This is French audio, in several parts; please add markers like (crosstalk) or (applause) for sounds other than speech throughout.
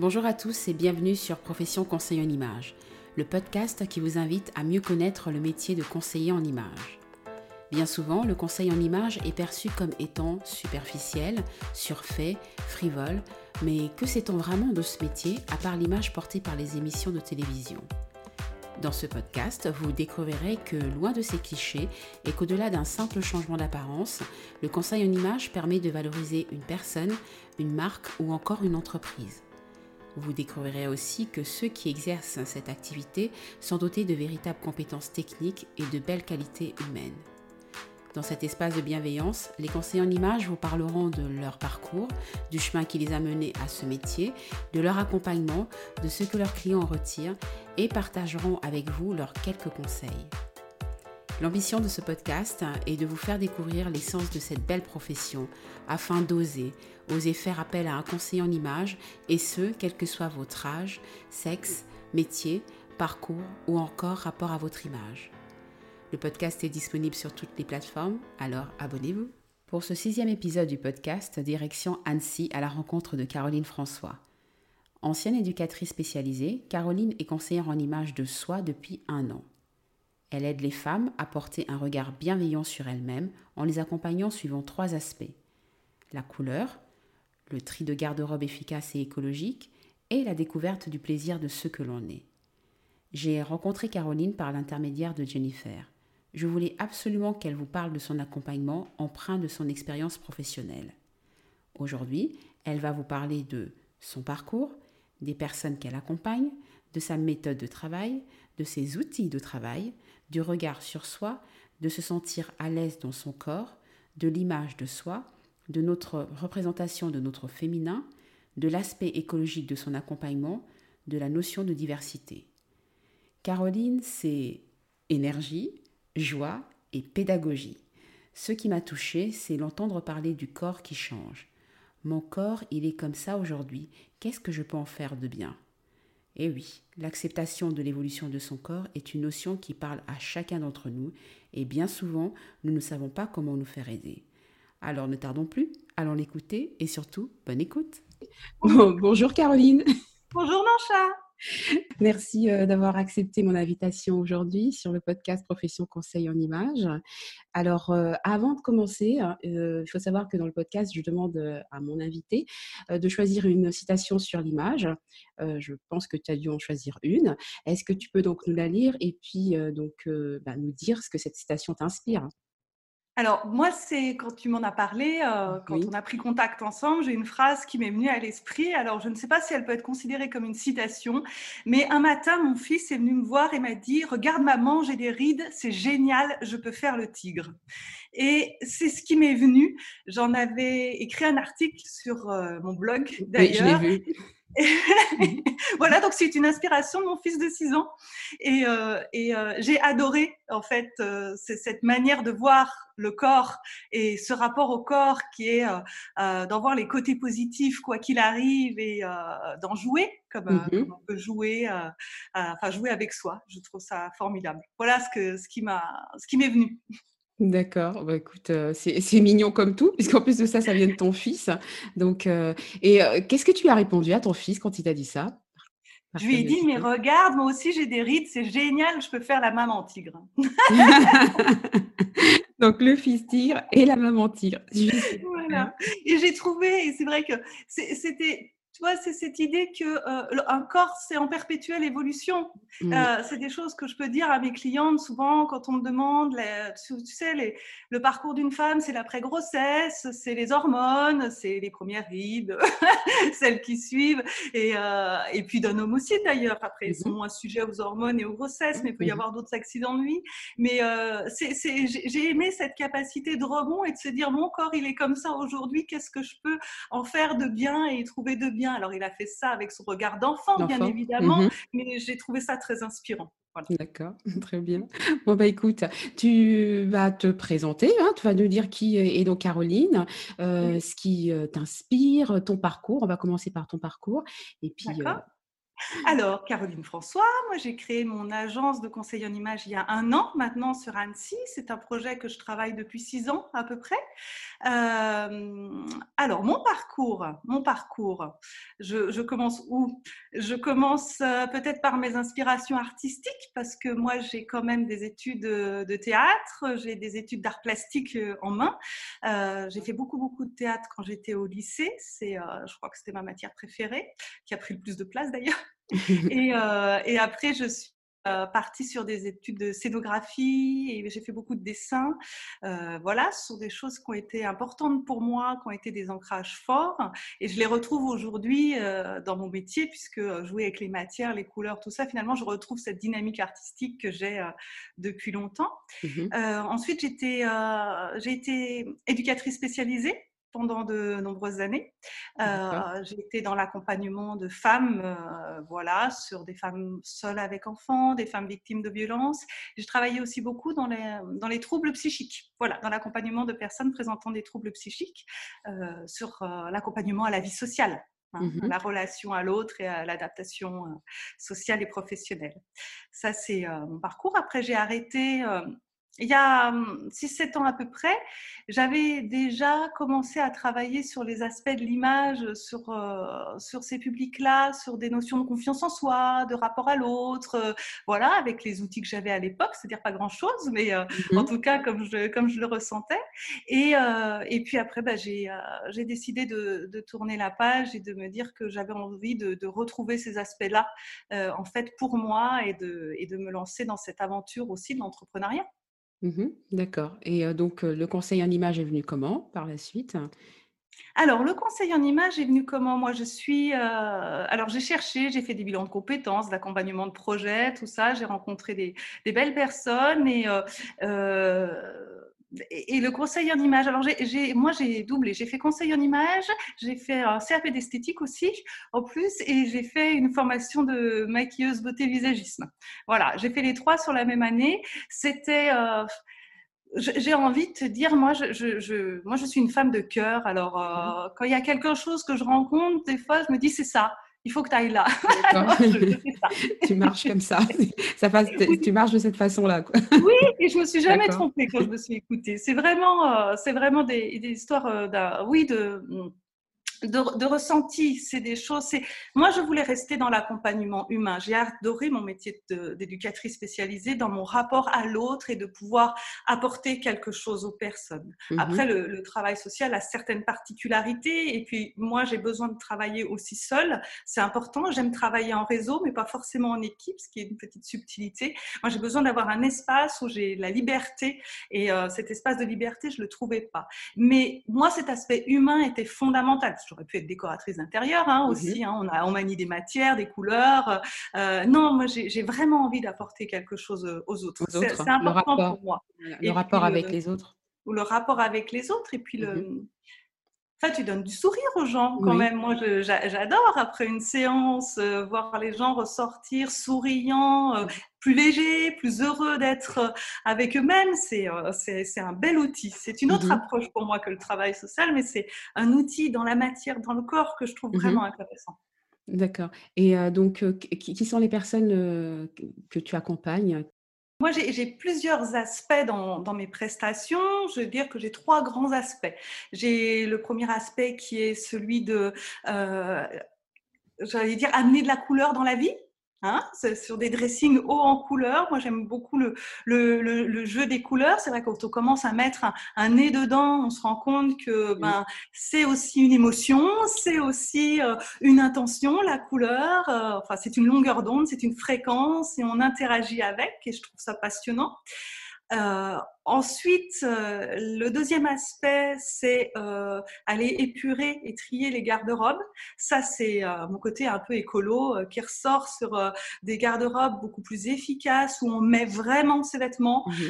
Bonjour à tous et bienvenue sur Profession Conseil en Image, le podcast qui vous invite à mieux connaître le métier de conseiller en image. Bien souvent, le conseil en image est perçu comme étant superficiel, surfait, frivole, mais que sait-on vraiment de ce métier à part l'image portée par les émissions de télévision? Dans ce podcast, vous découvrirez que loin de ces clichés et qu'au-delà d'un simple changement d'apparence, le conseil en image permet de valoriser une personne, une marque ou encore une entreprise. Vous découvrirez aussi que ceux qui exercent cette activité sont dotés de véritables compétences techniques et de belles qualités humaines. Dans cet espace de bienveillance, les conseillers en images vous parleront de leur parcours, du chemin qui les a menés à ce métier, de leur accompagnement, de ce que leurs clients en retirent et partageront avec vous leurs quelques conseils. L'ambition de ce podcast est de vous faire découvrir l'essence de cette belle profession afin d'oser, oser faire appel à un conseiller en images et ce, quel que soit votre âge, sexe, métier, parcours ou encore rapport à votre image. Le podcast est disponible sur toutes les plateformes, alors abonnez-vous. Pour ce sixième épisode du podcast, direction Annecy à la rencontre de Caroline François. Ancienne éducatrice spécialisée, Caroline est conseillère en images de soi depuis un an. Elle aide les femmes à porter un regard bienveillant sur elles-mêmes en les accompagnant suivant trois aspects. La couleur, le tri de garde-robe efficace et écologique, et la découverte du plaisir de ce que l'on est. J'ai rencontré Caroline par l'intermédiaire de Jennifer. Je voulais absolument qu'elle vous parle de son accompagnement empreint de son expérience professionnelle. Aujourd'hui, elle va vous parler de son parcours, des personnes qu'elle accompagne, de sa méthode de travail, de ses outils de travail, du regard sur soi, de se sentir à l'aise dans son corps, de l'image de soi, de notre représentation de notre féminin, de l'aspect écologique de son accompagnement, de la notion de diversité. Caroline, c'est énergie, joie et pédagogie. Ce qui m'a touchée, c'est l'entendre parler du corps qui change. Mon corps, il est comme ça aujourd'hui. Qu'est-ce que je peux en faire de bien? Et eh oui, l'acceptation de l'évolution de son corps est une notion qui parle à chacun d'entre nous et bien souvent, nous ne savons pas comment nous faire aider. Alors ne tardons plus, allons l'écouter et surtout, bonne écoute. (laughs) bonjour Caroline. Bonjour Mancha. (laughs) Merci euh, d'avoir accepté mon invitation aujourd'hui sur le podcast Profession Conseil en Images. Alors, euh, avant de commencer, hein, euh, il faut savoir que dans le podcast, je demande à mon invité de choisir une citation sur l'image. je pense que tu as dû en choisir une. Est-ce que tu peux donc nous la lire et puis donc bah, nous dire ce que cette citation t'inspire? Alors, moi, c'est quand tu m'en as parlé, euh, quand on a pris contact ensemble, j'ai une phrase qui m'est venue à l'esprit. Alors, je ne sais pas si elle peut être considérée comme une citation, mais un matin, mon fils est venu me voir et m'a dit Regarde, maman, j'ai des rides, c'est génial, je peux faire le tigre. Et c'est ce qui m'est venu. J'en avais écrit un article sur euh, mon blog, d'ailleurs. Oui, (laughs) voilà, donc c'est une inspiration de mon fils de 6 ans. Et, euh, et euh, j'ai adoré, en fait, euh, cette manière de voir le corps et ce rapport au corps qui est d'en voir les côtés positifs, quoi qu'il arrive, et d'en jouer, comme, mm-hmm. comme, on peut jouer, enfin, jouer avec soi. Je trouve ça formidable. Voilà ce, que, ce qui m'est venu. D'accord, bah, écoute, c'est mignon comme tout, puisqu'en plus de ça, ça vient de ton fils. Donc, et qu'est-ce que tu as répondu à ton fils quand il t'a dit ça? Je lui ai dit, mais regarde, moi aussi j'ai des rides, c'est génial, je peux faire la maman tigre. (laughs) Donc le fils tigre et la maman tigre. Voilà. Et j'ai trouvé, et c'est vrai que c'était c'est cette idée que euh, un corps, c'est en perpétuelle évolution. Mm. Euh, c'est des choses que je peux dire à mes clientes souvent quand on me demande, tu, sais, le parcours d'une femme, c'est l'après-grossesse, c'est les hormones, c'est les premières rides, (laughs) celles qui suivent, et, euh, et puis d'un homme aussi d'ailleurs. Après, ils sont mm-hmm. moins sujets aux hormones et aux grossesses, mais il peut y mm-hmm. avoir d'autres accidents de vie. Mais j'ai aimé cette capacité de rebond et de se dire, mon corps, il est comme ça aujourd'hui, qu'est-ce que je peux en faire de bien et trouver de bien alors, il a fait ça avec son regard d'enfant, bien évidemment, mhm. mais j'ai trouvé ça très inspirant. D'accord, (laughs) très bien. Bon, bah écoute, tu vas te présenter, hein, tu vas nous dire qui est donc Caroline, euh, ce qui euh, t'inspire, ton parcours. On va commencer par ton parcours. Et puis, euh, Alors, Caroline François, moi j'ai créé mon agence de conseil en image il y a un an maintenant sur Annecy. C'est un projet que je travaille depuis six ans à peu près. Euh, alors, mon parcours, mon parcours, je, commence où? Je commence euh, peut-être par mes inspirations artistiques parce que moi j'ai quand même des études de théâtre, j'ai des études d'art plastique euh, en main. j'ai fait beaucoup, beaucoup de théâtre quand j'étais au lycée. C'est, je crois que c'était ma matière préférée, qui a pris le plus de place d'ailleurs. (laughs) Euh, et, après, je suis euh, partie sur des études de scénographie et j'ai fait beaucoup de dessins. Euh, voilà, ce sont des choses qui ont été importantes pour moi, qui ont été des ancrages forts. Et je les retrouve aujourd'hui dans mon métier, puisque jouer avec les matières, les couleurs, tout ça, finalement, je retrouve cette dynamique artistique que j'ai depuis longtemps. Mmh ensuite, j'ai été éducatrice spécialisée pendant de nombreuses années. Euh, j'ai été dans l'accompagnement de femmes, euh, voilà, sur des femmes seules avec enfants, des femmes victimes de violences. J'ai travaillé aussi beaucoup dans les, dans les troubles psychiques, voilà, dans l'accompagnement de personnes présentant des troubles psychiques, euh, sur l'accompagnement à la vie sociale. Hein, mmh la relation à l'autre et à l'adaptation sociale et professionnelle. Ça, c'est mon parcours. Après, j'ai arrêté il y a 6-7 hum, ans à peu près, j'avais déjà commencé à travailler sur les aspects de l'image, sur, euh, sur ces publics-là, sur des notions de confiance en soi, de rapport à l'autre, euh, voilà, avec les outils que j'avais à l'époque, c'est-à-dire pas grand-chose, mais euh, mmh en tout cas comme je, comme je le ressentais. Et, et puis après, bah, j'ai décidé de, de, tourner la page et de me dire que j'avais envie de, de, retrouver ces aspects-là, en fait, pour moi et de, et de me lancer dans cette aventure aussi de l'entrepreneuriat. Mmh d'accord et donc le conseil en image est venu comment par la suite? Alors, le conseil en image est venu comment? Moi, je suis, alors j'ai cherché, j'ai fait des bilans de compétences, d'accompagnement de projet, tout ça. J'ai rencontré des belles personnes et et, le conseil en image. Alors, j'ai, moi, j'ai doublé. J'ai fait conseil en image, j'ai fait un CAP d'esthétique aussi, en plus, et j'ai fait une formation de maquilleuse beauté visagisme. Voilà, j'ai fait les trois sur la même année. C'était. Euh, j'ai envie de te dire, moi je, je, moi, je suis une femme de cœur. Alors, euh, mmh. quand il y a quelque chose que je rencontre, des fois, je me dis, c'est ça il faut que tu ailles là. (laughs) (laughs) tu marches comme ça. (laughs) ça passe, Tu marches de cette façon-là. oui, et je me suis jamais trompée quand je me suis écoutée. C'est vraiment, euh, c'est vraiment des, des histoires, euh, oui, de de, ressenti, c'est des choses. C'est moi, je voulais rester dans l'accompagnement humain. J'ai adoré mon métier d'éducatrice spécialisée dans mon rapport à l'autre et de pouvoir apporter quelque chose aux personnes. Mhm. Après, le, travail social a certaines particularités et puis moi, j'ai besoin de travailler aussi seule. C'est important. J'aime travailler en réseau, mais pas forcément en équipe, ce qui est une petite subtilité. Moi, j'ai besoin d'avoir un espace où j'ai la liberté et euh, cet espace de liberté, je le trouvais pas. Mais moi, cet aspect humain était fondamental J'aurais pu être décoratrice d'intérieur hein, mmh aussi. Hein. on, a, on manie des matières, des couleurs. Euh, non, moi, j'ai vraiment envie d'apporter quelque chose euh, aux autres. C'est important pour moi. Le rapport avec les autres. Ou le rapport avec les autres. Et puis, le, mmh Enfin, tu donnes du sourire aux gens quand même. Moi, j'adore après une séance euh, voir les gens ressortir souriants, plus légers, plus heureux d'être avec eux-mêmes. C'est un bel outil. C'est une autre mmh approche pour moi que le travail social, mais c'est un outil dans la matière, dans le corps que je trouve mmh vraiment intéressant. D'accord. Et donc, qui, qui, sont les personnes que tu accompagnes? Moi, j'ai plusieurs aspects dans, mes prestations. Je veux dire que j'ai trois grands aspects. J'ai le premier aspect qui est celui de, euh, j'allais dire, amener de la couleur dans la vie. Hein, sur des dressings hauts en couleurs. Moi, j'aime beaucoup le, le, le, jeu des couleurs. C'est vrai quand on commence à mettre un, nez dedans, on se rend compte que ben, c'est aussi une émotion, c'est aussi euh, une intention, la couleur. Euh, enfin, c'est une longueur d'onde, c'est une fréquence et on interagit avec et je trouve ça passionnant. Euh, Ensuite, euh, le deuxième aspect, c'est euh, aller épurer et trier les garde-robes. Ça, c'est euh, mon côté un peu écolo qui ressort sur des garde-robes beaucoup plus efficaces où on met vraiment ses vêtements. Mmh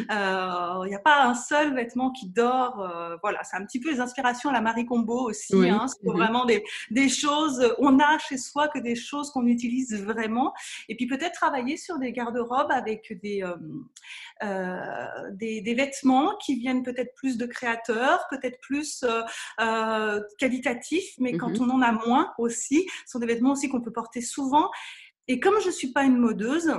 il n'y a pas un seul vêtement qui dort. voilà, c'est un petit peu les inspirations à la Marie Combo aussi. Hein, c'est mmh vraiment des, des, choses, on a chez soi que des choses qu'on utilise vraiment. Et puis peut-être travailler sur des garde-robes avec des, des, des vêtements qui viennent peut-être plus de créateurs, peut-être plus euh, euh, qualitatifs, mais quand mmh on en a moins aussi, ce sont des vêtements aussi qu'on peut porter souvent. Et comme je ne suis pas une modeuse,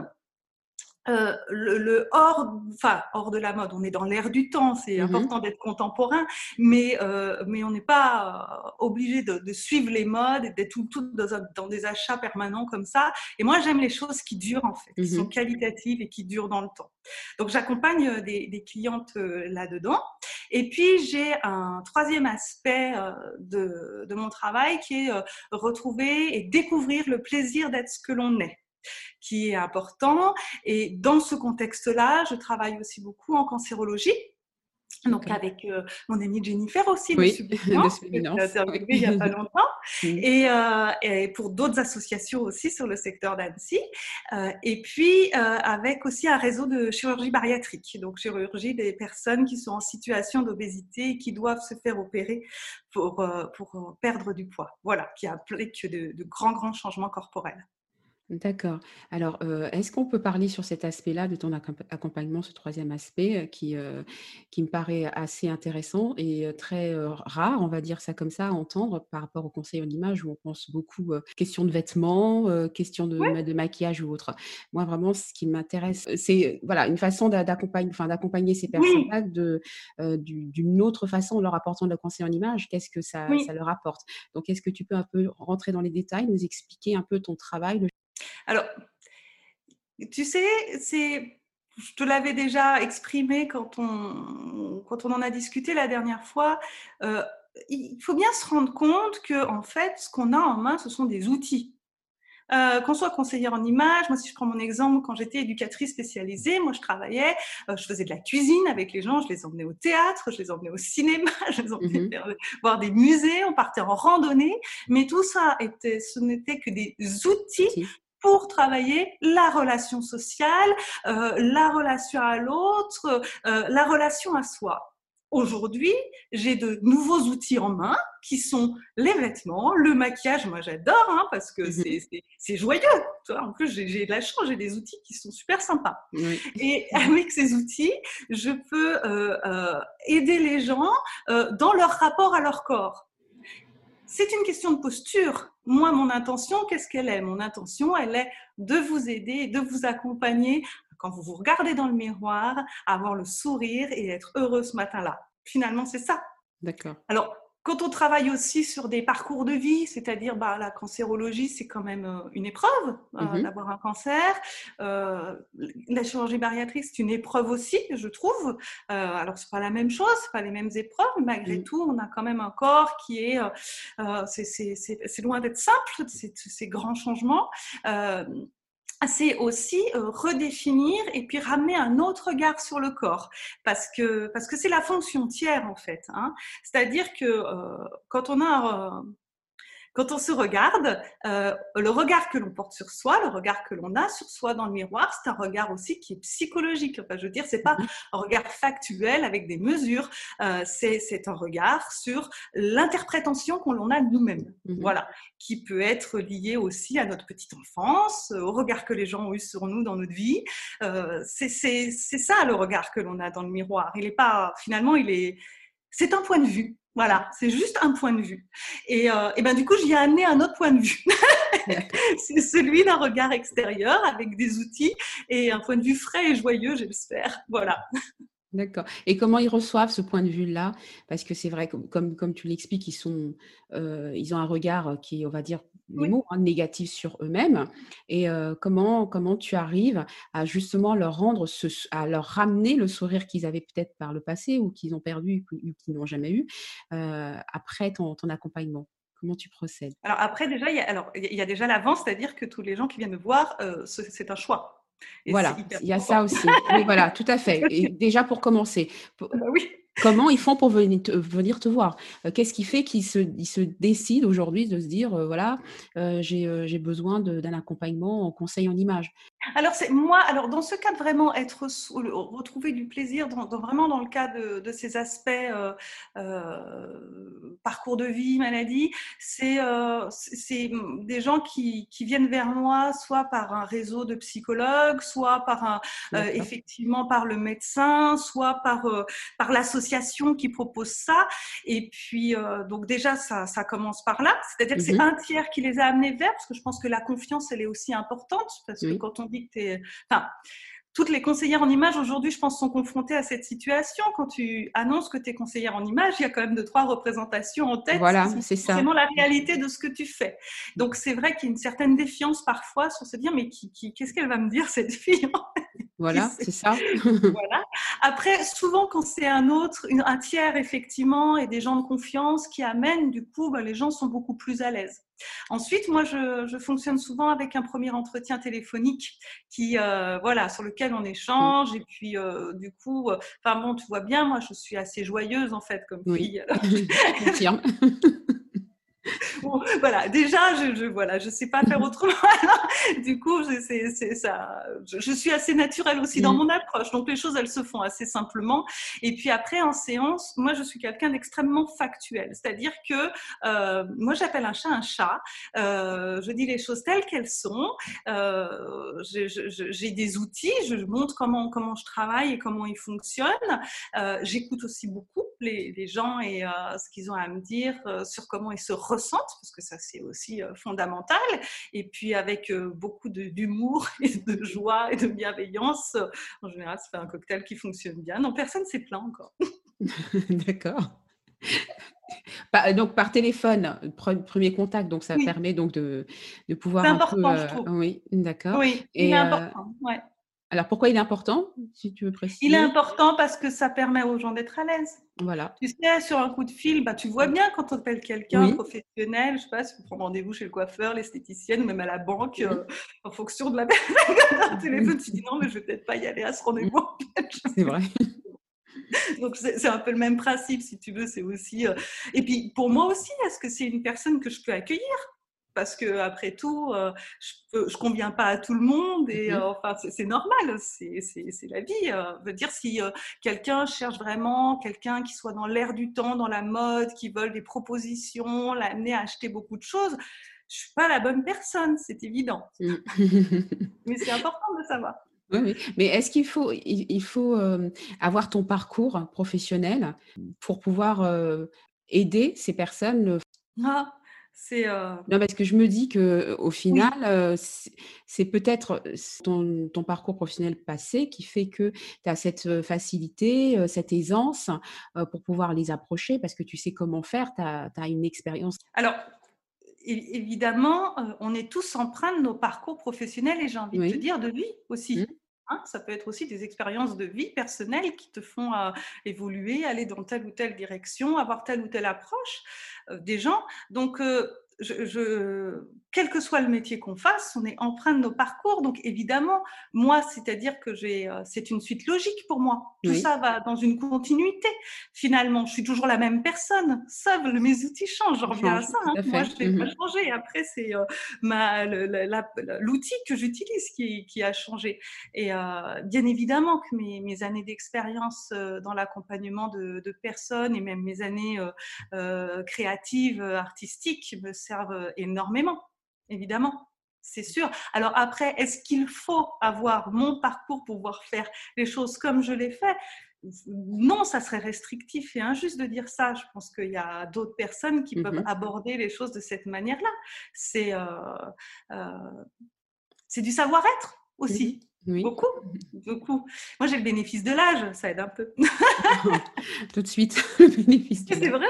euh, le, hors, enfin hors de la mode, on est dans l'air du temps, c'est mmh important d'être contemporain, mais euh, mais on n'est pas euh, obligé de, de, suivre les modes et d'être tout, tout dans, dans, des achats permanents comme ça. Et moi j'aime les choses qui durent en fait, qui sont mmh qualitatives et qui durent dans le temps. Donc j'accompagne euh, des, des, clientes là-dedans. Et puis j'ai un troisième aspect de, de mon travail qui est retrouver et découvrir le plaisir d'être ce que l'on est qui est important. Et dans ce contexte-là, je travaille aussi beaucoup en cancérologie. Donc avec euh, mon amie Jennifer aussi, oui, (laughs) de il n'y a pas longtemps, (laughs) et, euh, et, pour d'autres associations aussi sur le secteur d'Annecy, euh, et puis avec aussi un réseau de chirurgie bariatrique, donc chirurgie des personnes qui sont en situation d'obésité et qui doivent se faire opérer pour, pour perdre du poids, voilà, qui implique de, de grands, grands changements corporels. D'accord. Alors, euh, est-ce qu'on peut parler sur cet aspect-là de ton accompagnement, ce troisième aspect euh, qui, euh, qui me paraît assez intéressant et très rare, on va dire ça comme ça, à entendre par rapport au conseil en image où on pense beaucoup question de vêtements, question de, de maquillage ou autre? Moi, vraiment, ce qui m'intéresse, c'est voilà, une façon d'accompagner, enfin, d'accompagner ces personnes-là de, d'une autre façon en leur apportant le conseil en image. Qu'est-ce que ça, ça leur apporte? Donc, est-ce que tu peux un peu rentrer dans les détails, nous expliquer un peu ton travail, alors, tu sais, c'est, je te l'avais déjà exprimé quand on, quand on en a discuté la dernière fois. Euh, il faut bien se rendre compte que, en fait, ce qu'on a en main, ce sont des outils. Euh, qu'on soit conseillère en image, moi si je prends mon exemple, quand j'étais éducatrice spécialisée, moi je travaillais, euh, je faisais de la cuisine avec les gens, je les emmenais au théâtre, je les emmenais au cinéma, (laughs) je les emmenais mmh voir des musées, on partait en randonnée, mais tout ça était, ce n'était que des outils pour travailler la relation sociale, euh, la relation à l'autre, euh, la relation à soi. Aujourd'hui, j'ai de nouveaux outils en main qui sont les vêtements, le maquillage. Moi, j'adore hein, parce que mhm. c'est joyeux. En plus, j'ai de la chance, j'ai des outils qui sont super sympas. Et avec ces outils, je peux euh, euh aider les gens euh, dans leur rapport à leur corps. C'est une question de posture. Moi, mon intention, qu'est-ce qu'elle est? Mon intention, elle est de vous aider, de vous accompagner quand vous vous regardez dans le miroir, à avoir le sourire et être heureux ce matin-là. Finalement, c'est ça. D'accord. Alors, quand on travaille aussi sur des parcours de vie, c'est-à-dire bah, la cancérologie, c'est quand même euh, une épreuve euh, mhm. d'avoir un cancer. Euh, la chirurgie bariatrique, c'est une épreuve aussi, je trouve. Euh, alors, c'est pas la même chose, c'est pas les mêmes épreuves, mais malgré mhm. tout, on a quand même un corps qui est, euh, c'est loin d'être simple, ces grands changements c'est aussi euh, redéfinir et puis ramener un autre regard sur le corps parce que parce que c'est la fonction tiers en fait hein. c'est-à-dire que euh, quand on a euh, quand on se regarde, euh, le regard que l'on porte sur soi, le regard que l'on a sur soi dans le miroir, c'est un regard aussi qui est psychologique. Enfin, je veux dire, c'est pas mhm. un regard factuel avec des mesures, euh, c'est un regard sur l'interprétation qu'on en a de nous-mêmes. Mhm. Voilà, qui peut être lié aussi à notre petite enfance, au regard que les gens ont eu sur nous dans notre vie. Euh, c'est ça le regard que l'on a dans le miroir. Il est pas, finalement, il est, c'est un point de vue. Voilà, c'est juste un point de vue. Et, euh, et ben du coup, j'y ai amené un autre point de vue. (laughs) c'est celui d'un regard extérieur avec des outils et un point de vue frais et joyeux, j'espère. Voilà. D'accord. Et comment ils reçoivent ce point de vue-là? Parce que c'est vrai, comme, comme tu l'expliques, ils, sont, euh, ils ont un regard qui, on va dire, mots hein, négatifs sur eux-mêmes. Et euh, comment, comment tu arrives à justement leur rendre, ce, à leur ramener le sourire qu'ils avaient peut-être par le passé ou qu'ils ont perdu ou qu'ils n'ont jamais eu euh, après ton, ton accompagnement? Comment tu procèdes? Alors après, déjà, il y a, alors, il y a déjà l'avance, c'est-à-dire que tous les gens qui viennent me voir, c'est un choix voilà, il y a ça aussi. Oui, voilà, tout à fait. Et (laughs) déjà pour commencer, bah oui. comment ils font pour venir te, venir te voir? Euh, Qu'est-ce qui fait qu'ils se, ils se décident aujourd'hui de se dire, euh, voilà, euh, j'ai besoin d'un accompagnement en conseil en image? Alors c'est moi, alors dans ce cas vraiment être retrouver du plaisir, dans, vraiment dans le cas de, ces aspects parcours de vie, maladie, c'est euh, des gens qui, qui, viennent vers moi soit par un réseau de psychologues, soit par un effectivement par le médecin, soit par par l'association qui proposent ça. Et puis, donc déjà, ça, ça commence par là. C'est-à-dire que c'est mhm. un tiers qui les a amenés vers, parce que je pense que la confiance, elle est aussi importante, parce que quand on dit que tu es... Enfin, toutes les conseillères en image aujourd'hui, je pense, sont confrontées à cette situation. Quand tu annonces que tu es conseillère en image, il y a quand même deux, trois représentations en tête. Voilà, c'est ça. vraiment la réalité de ce que tu fais. Donc, c'est vrai qu'il y a une certaine défiance parfois sur se dire, mais qui, qu'est-ce qu'elle va me dire, cette fille Voilà, c'est ça. (laughs) voilà. Après, souvent, quand c'est un autre, un tiers, effectivement, et des gens de confiance qui amènent, du coup, bah, les gens sont beaucoup plus à l'aise. Ensuite, moi, je, fonctionne souvent avec un premier entretien téléphonique qui, euh, voilà, sur lequel on échange. Et puis, euh, du coup, euh, enfin bon, tu vois bien, moi, je suis assez joyeuse en fait comme fille. (laughs) Confirme. (laughs) (laughs) voilà, déjà, je, je voilà, je sais pas faire autrement. (laughs) du coup, c'est ça. Je, suis assez naturelle aussi dans mm. mon approche, donc les choses elles se font assez simplement. Et puis après, en séance, moi, je suis quelqu'un d'extrêmement factuel, c'est-à-dire que euh, moi, j'appelle un chat un chat. Euh, je dis les choses telles qu'elles sont. Euh, J'ai des outils, je montre comment comment je travaille et comment ils fonctionnent. Euh, j'écoute aussi beaucoup les, les gens et euh, ce qu'ils ont à me dire sur comment ils se ressentent, parce que ça c'est aussi euh, fondamental. Et puis avec euh, beaucoup d'humour (laughs) et de joie et de bienveillance, en général, c'est un cocktail qui fonctionne bien. Non, personne s'est plaint encore. (laughs) (laughs) D'accord. Donc par téléphone, premier contact, donc ça permet donc de, de pouvoir. C'est important, peu, je trouve. Oui, d'accord. Oui, c'est important. Ouais. Alors pourquoi il est important, si tu veux préciser? Il est important parce que ça permet aux gens d'être à l'aise. Voilà. Tu sais, sur un coup de fil, bah, tu vois bien quand on appelle quelqu'un professionnel, je sais pas, si on prend rendez-vous chez le coiffeur, l'esthéticienne ou même à la banque, euh, en fonction de la (laughs) personne téléphone, tu dis non, mais je vais peut-être pas y aller à ce rendez-vous. C'est vrai. (laughs) Donc c'est un peu le même principe, si tu veux. C'est aussi. Euh, et puis pour moi aussi, est-ce que c'est une personne que je peux accueillir? Parce que après tout, euh, je ne conviens pas à tout le monde et mmh euh, enfin c'est normal, c'est la vie. Euh. veut dire si quelqu'un cherche vraiment quelqu'un qui soit dans l'air du temps, dans la mode, qui veut des propositions, l'amener à acheter beaucoup de choses, je suis pas la bonne personne, c'est évident. Mmh. (laughs) Mais c'est important de savoir. Oui, oui. Mais est-ce qu'il faut, il, faut avoir ton parcours professionnel pour pouvoir aider ces personnes? Ah. Euh, non, parce que je me dis que au final, euh, c'est peut-être ton, ton, parcours professionnel passé qui fait que tu as cette facilité, cette aisance pour pouvoir les approcher parce que tu sais comment faire, tu as, une expérience. Alors, évidemment, on est tous empreints de nos parcours professionnels et j'ai envie de te dire de vie aussi. Mmh. Hein, ça peut être aussi des expériences de vie personnelles qui te font euh, évoluer, aller dans telle ou telle direction, avoir telle ou telle approche euh, des gens. Donc, euh, je, quel que soit le métier qu'on fasse, on est empreint de nos parcours. Donc évidemment, moi, c'est-à-dire que j'ai, euh, c'est une suite logique pour moi. Tout ça va dans une continuité. Finalement, je suis toujours la même personne. Sauf mes outils changent. Je reviens à ça. Hein. Moi, je n'ai pas mmh changé. Après, c'est euh, ma, l'outil que j'utilise qui, qui, a changé. Et euh, bien évidemment que mes, mes années d'expérience dans l'accompagnement de, de, personnes et même mes années créatives, artistiques me servent énormément évidemment. C'est sûr. Alors après, est-ce qu'il faut avoir mon parcours pour pouvoir faire les choses comme je l'ai fait? Non, ça serait restrictif et injuste de dire ça. Je pense qu'il y a d'autres personnes qui peuvent mhm. aborder les choses de cette manière-là. C'est euh, euh, c'est du savoir-être aussi. Oui. Beaucoup, beaucoup. Moi, j'ai le bénéfice de l'âge, ça aide un peu. (laughs) Tout de suite, (laughs) le bénéfice de l'âge. C'est vrai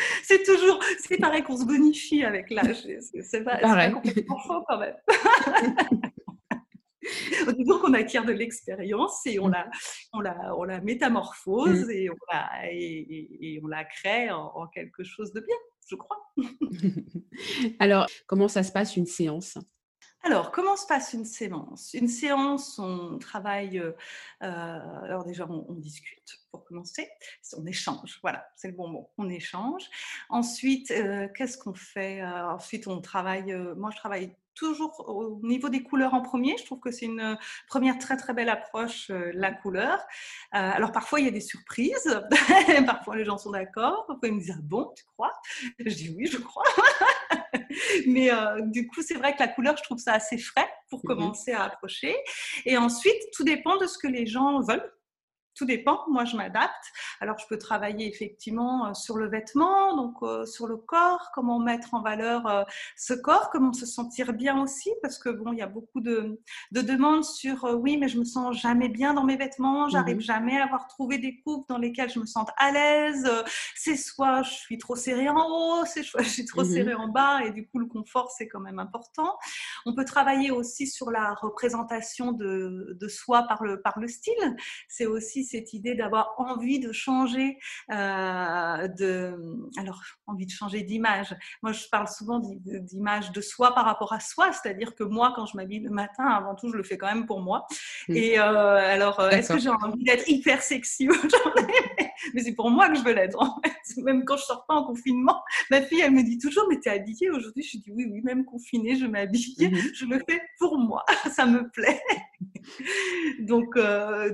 (laughs) c'est toujours, c'est pareil qu'on se bonifie avec l'âge. C'est pas, pas, complètement faux quand même. (laughs) toujours qu'on acquiert de l'expérience et on mm. la, on la, on la métamorphose mm. et, on la, et, on la crée en, quelque chose de bien, je crois. (laughs) Alors, comment ça se passe une séance? Alors, comment se passe une séance? Une séance, on travaille, euh, euh, alors déjà, on, discute pour commencer, on échange, voilà, c'est le bon mot, on échange. Ensuite, euh, qu'est-ce qu'on fait? Ensuite, on travaille, moi je travaille toujours au niveau des couleurs en premier. Je trouve que c'est une première très très belle approche, la couleur. alors parfois il y a des surprises, (laughs) parfois les gens sont d'accord, parfois ils me disent ah bon, tu crois? Je dis oui, je crois. (laughs) (laughs) Mais euh, du coup, c'est vrai que la couleur, je trouve ça assez frais pour mhm. commencer à approcher. Et ensuite, tout dépend de ce que les gens veulent. Tout dépend. Moi, je m'adapte. Alors, je peux travailler effectivement euh, sur le vêtement, donc euh, sur le corps, comment mettre en valeur euh, ce corps, comment se sentir bien aussi, parce que bon, il y a beaucoup de, de demandes sur oui, mais je me sens jamais bien dans mes vêtements, j'arrive mmh jamais à avoir trouvé des coupes dans lesquelles je me sente à l'aise. C'est soit je suis trop serrée en haut, c'est soit je suis trop mmh serrée en bas, et du coup, le confort, c'est quand même important. On peut travailler aussi sur la représentation de, de soi par le, par le style. C'est aussi cette idée d'avoir envie de changer euh, de, alors envie de changer d'image. Moi, je parle souvent d'image de soi par rapport à soi, c'est-à-dire que moi, quand je m'habille le matin, avant tout, je le fais quand même pour moi. Et euh, alors, euh, est-ce que j'ai envie d'être hyper sexy aujourd'hui? Mais c'est pour moi que je veux l'être. En fait. Même quand je sors pas en confinement, ma fille, elle me dit toujours, mais t'es habillée aujourd'hui? Je dis oui, oui, même confinée, je m'habille. Mhm. Je le fais pour moi. Ça me plaît. (laughs) donc,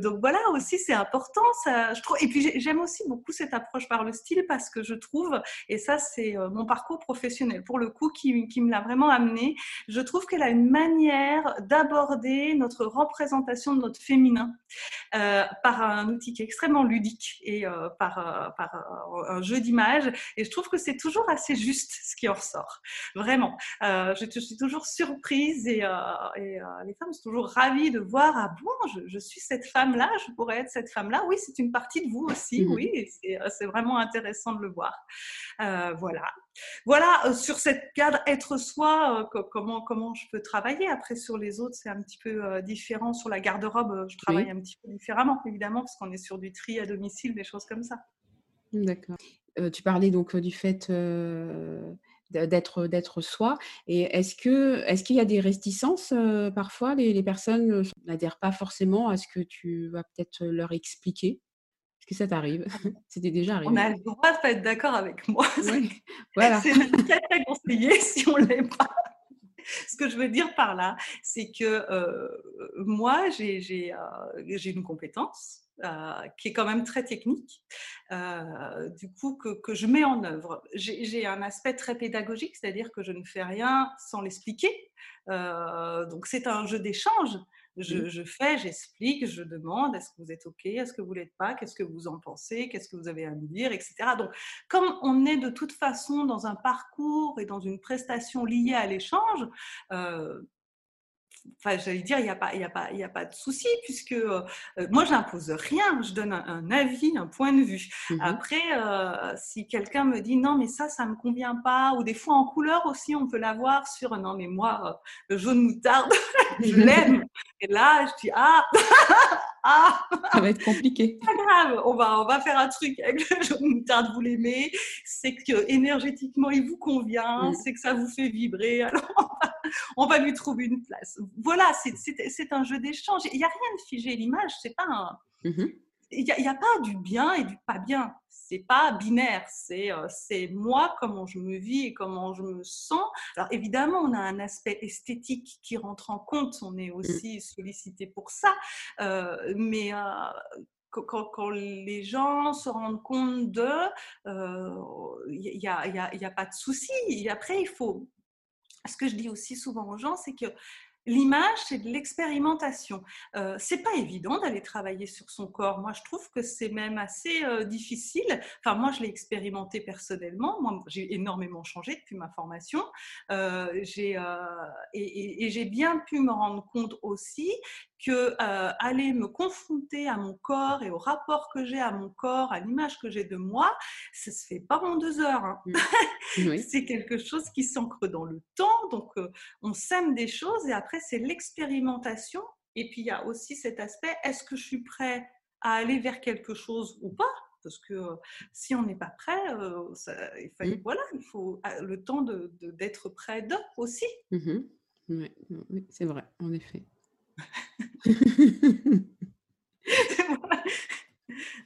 donc voilà aussi, c'est important. Je trouve. Et puis j'aime aussi beaucoup cette approche par le style parce que je trouve, et ça c'est euh, mon parcours professionnel pour le coup qui, me l'a vraiment amené, je trouve qu'elle a une manière d'aborder notre représentation de notre féminin euh, par un outil qui est extrêmement ludique et euh, par, un jeu d'images. Et je trouve que c'est toujours assez juste ce qui en ressort. Vraiment. Je, suis toujours surprise et les femmes sont toujours ravies de voir, ah bon, je, je suis cette femme-là, je pourrais être cette femme-là. Oui, c'est une partie de vous aussi, mmh oui, euh, c'est vraiment intéressant de le voir. Euh, voilà. Voilà, euh, sur cette cadre être soi, comment, comment je peux travailler. Après, sur les autres, c'est un petit peu différent. Sur la garde-robe, je travaille un petit peu différemment, évidemment, parce qu'on est sur du tri à domicile, des choses comme ça. D'accord. tu parlais donc du fait d'être d'être soi. Et est-ce que est-ce qu'il y a des réticences parfois les, personnes n'adhèrent pas forcément à ce que tu vas peut-être leur expliquer? Est-ce que ça t'arrive? Ah (laughs) C'était déjà arrivé. On a le droit de pas être d'accord avec moi. (laughs) Voilà. C'est très, très conseillé (laughs) si on l'est pas. Ce que je veux dire par là, c'est que moi, j'ai une compétence euh, qui est quand même très technique, euh, du coup que, que, je mets en œuvre. J'ai un aspect très pédagogique, c'est-à-dire que je ne fais rien sans l'expliquer. Euh, donc c'est un jeu d'échange. Je, je, fais, j'explique, je demande est-ce que vous êtes OK, est-ce que vous l'êtes pas, qu'est-ce que vous en pensez, qu'est-ce que vous avez à me dire, etc. Donc, comme on est de toute façon dans un parcours et dans une prestation liée à l'échange, euh, enfin, j'allais dire, il n'y a, pas, y a, pas, y a pas de souci, puisque euh, moi, je n'impose rien, je donne un, avis, un point de vue. Mmh Après, euh, si quelqu'un me dit non, mais ça, ça ne me convient pas, ou des fois en couleur aussi, on peut l'avoir sur non, mais moi, euh, le jaune moutarde, (laughs) je l'aime. Et là, je dis ah, (laughs) ah, ça va être compliqué. Pas grave, on va, on va faire un truc avec le jaune moutarde, vous l'aimez, c'est que énergétiquement, il vous convient, c'est que ça vous fait vibrer, alors on va (laughs) lui trouver une place. Voilà, c'est un jeu d'échange. Il n'y a rien de figé. L'image, c'est pas un. Mhm. Il n'y a, pas du bien et du pas bien. C'est pas binaire. Euh, c'est moi, comment je me vis et comment je me sens. Alors évidemment, on a un aspect esthétique qui rentre en compte. On est aussi mm. sollicité pour ça. Euh, mais euh, quand, les gens se rendent compte de, il n'y a, a, pas de souci. Et après, il faut ce que je dis aussi souvent aux gens, c'est que L'image, c'est de l'expérimentation. Euh, c'est pas évident d'aller travailler sur son corps. Moi, je trouve que c'est même assez euh, difficile. Enfin, moi, je l'ai expérimenté personnellement. Moi, j'ai énormément changé depuis ma formation. Euh, j'ai euh, et, et, et j'ai bien pu me rendre compte aussi que euh, aller me confronter à mon corps et au rapport que j'ai à mon corps, à l'image que j'ai de moi, ça se fait pas en deux heures. Hein. Mmh. (laughs) c'est quelque chose qui s'ancre dans le temps. Donc, euh, on sème des choses et après, c'est l'expérimentation. Et puis, il y a aussi cet aspect, est-ce que je suis prêt à aller vers quelque chose ou pas? Parce que euh, si on n'est pas prêt, il, mmh. voilà, il faut le temps d'être de, prêt d'eux aussi. Mmh oui, c'est vrai, en effet. (laughs)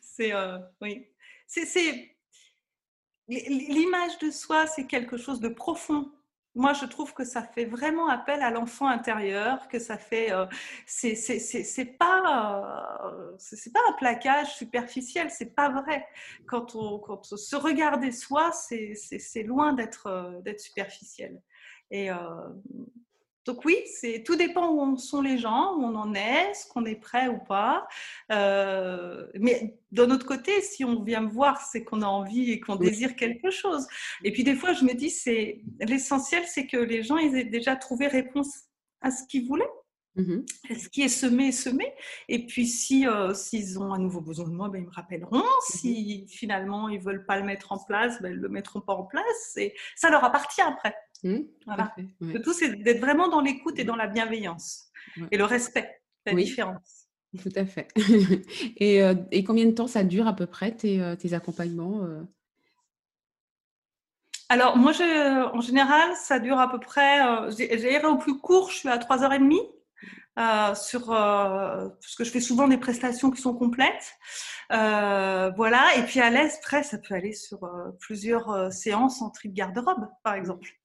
c'est euh, oui, c'est l'image de soi, c'est quelque chose de profond. Moi, je trouve que ça fait vraiment appel à l'enfant intérieur, que ça fait, euh, c'est pas, euh, pas un plaquage superficiel, c'est pas vrai. Quand on, quand se regarder soi, c'est loin d'être d'être superficiel. Et Donc oui, c'est tout dépend où en sont les gens, où on en est, ce qu'on est prêt ou pas. Euh, mais d'un autre côté, si on vient me voir, c'est qu'on a envie et qu'on désire quelque chose. Et puis des fois, je me dis, c'est l'essentiel, c'est que les gens ils aient déjà trouvé réponse à ce qu'ils voulaient. Mmh ce qui est semé est semé. Et puis, si euh, s'ils ont un nouveau besoin de moi, ben, ils me rappelleront. Mmh si finalement ils veulent pas le mettre en place, ben, ils le mettront pas en place. Et ça leur appartient après. Mmh, voilà. Le tout, c'est d'être vraiment dans l'écoute et dans la bienveillance et le respect, la différence. Tout à fait. (laughs) et, euh, et, combien de temps ça dure à peu près tes, euh, tes accompagnements alors, moi, en général, ça dure à peu près, j'ai au plus court, je suis à 3h30. Euh, sur euh, parce que je fais souvent des prestations qui sont complètes. Euh, voilà, et puis à l'aise, près, ça peut aller sur plusieurs séances en tri de garde-robe, par exemple.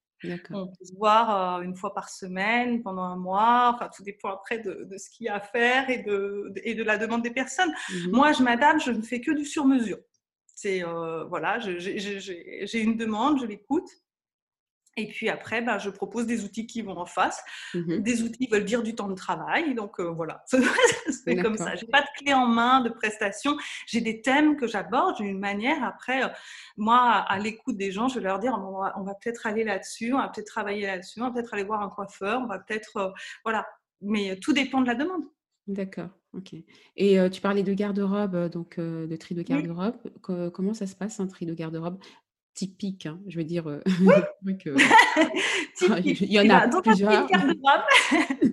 On peut se voir une fois par semaine, pendant un mois, enfin tout dépend après de, ce qu'il y a à faire et de, et de la demande des personnes. Mmh Moi, je m'adapte, je ne fais que du sur-mesure. C'est voilà, j'ai une demande, je l'écoute et puis après, ben, je propose des outils qui vont en face. Mmh des outils veulent dire du temps de travail. Donc euh, voilà, (laughs) c'est comme ça. Je n'ai pas de clé en main de prestation. J'ai des thèmes que j'aborde d'une manière. Après, euh, moi, à l'écoute des gens, je vais leur dire on va, peut-être aller là-dessus, on va peut-être travailler là-dessus, on va peut-être aller voir un coiffeur, on va peut-être. Euh, voilà. Mais tout dépend de la demande. D'accord, ok. Et tu parlais de garde-robe, donc de tri de garde-robe. Comment ça se passe un tri de garde-robe? Typique, hein, je veux dire. Euh, oui. (laughs) (laughs) (laughs) Il y en a plusieurs.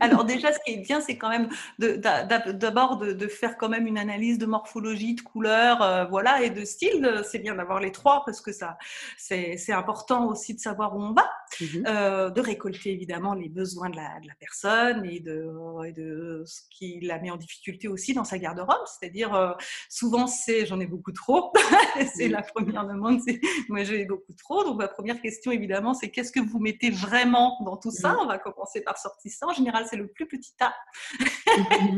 Alors déjà, ce qui est bien, c'est quand même d'abord de, faire quand même une analyse de morphologie, de couleur, euh, voilà, et de style. C'est bien d'avoir les trois parce que ça, c'est important aussi de savoir où on va, mmh euh, de récolter évidemment les besoins de la, personne et de, de, ce qui la met en difficulté aussi dans sa garde-robe. C'est-à-dire, souvent, c'est j'en ai beaucoup trop. c'est la première demande. Moi, j'ai beaucoup trop. Donc, ma première question, évidemment, c'est qu'est-ce que vous mettez vraiment dans tout ça? On va commencer par sortissant. En général, c'est le plus petit tas. (laughs)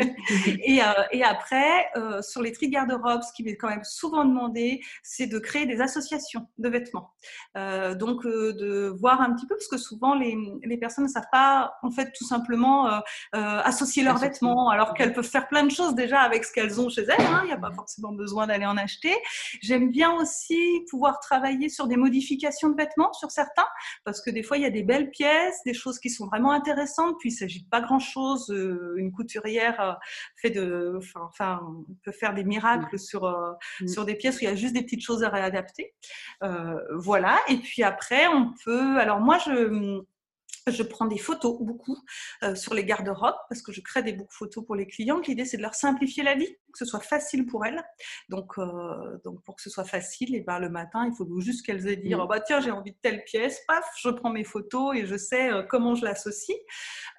et, euh, et, après, euh, sur les tri garde-robe, ce qui m'est quand même souvent demandé, c'est de créer des associations de vêtements. Euh, donc, de voir un petit peu, parce que souvent, les, les, personnes ne savent pas, en fait, tout simplement associer leurs vêtements, alors qu'elles peuvent faire plein de choses déjà avec ce qu'elles ont chez elles. Hein. Il n'y a pas forcément besoin d'aller en acheter. J'aime bien aussi pouvoir travailler sur des modifications de vêtements sur certains, parce que des fois, il y a des belles pièces, des choses qui sont vraiment intéressantes, puis il ne s'agit de pas grand-chose. Euh, une couturière euh, fait de, enfin, peut faire des miracles sur, euh, mm. sur des pièces où il y a juste des petites choses à réadapter. voilà, et puis après, on peut... Alors moi, je je prends des photos beaucoup euh, sur les garde-robes parce que je crée des books photos pour les clients. L'idée, c'est de leur simplifier la vie, que ce soit facile pour elles. Donc, euh, donc pour que ce soit facile, et ben, le matin, il faut juste qu'elles aient dit mmh. oh, bah, tiens, j'ai envie de telle pièce, paf, je prends mes photos et je sais euh, comment je l'associe.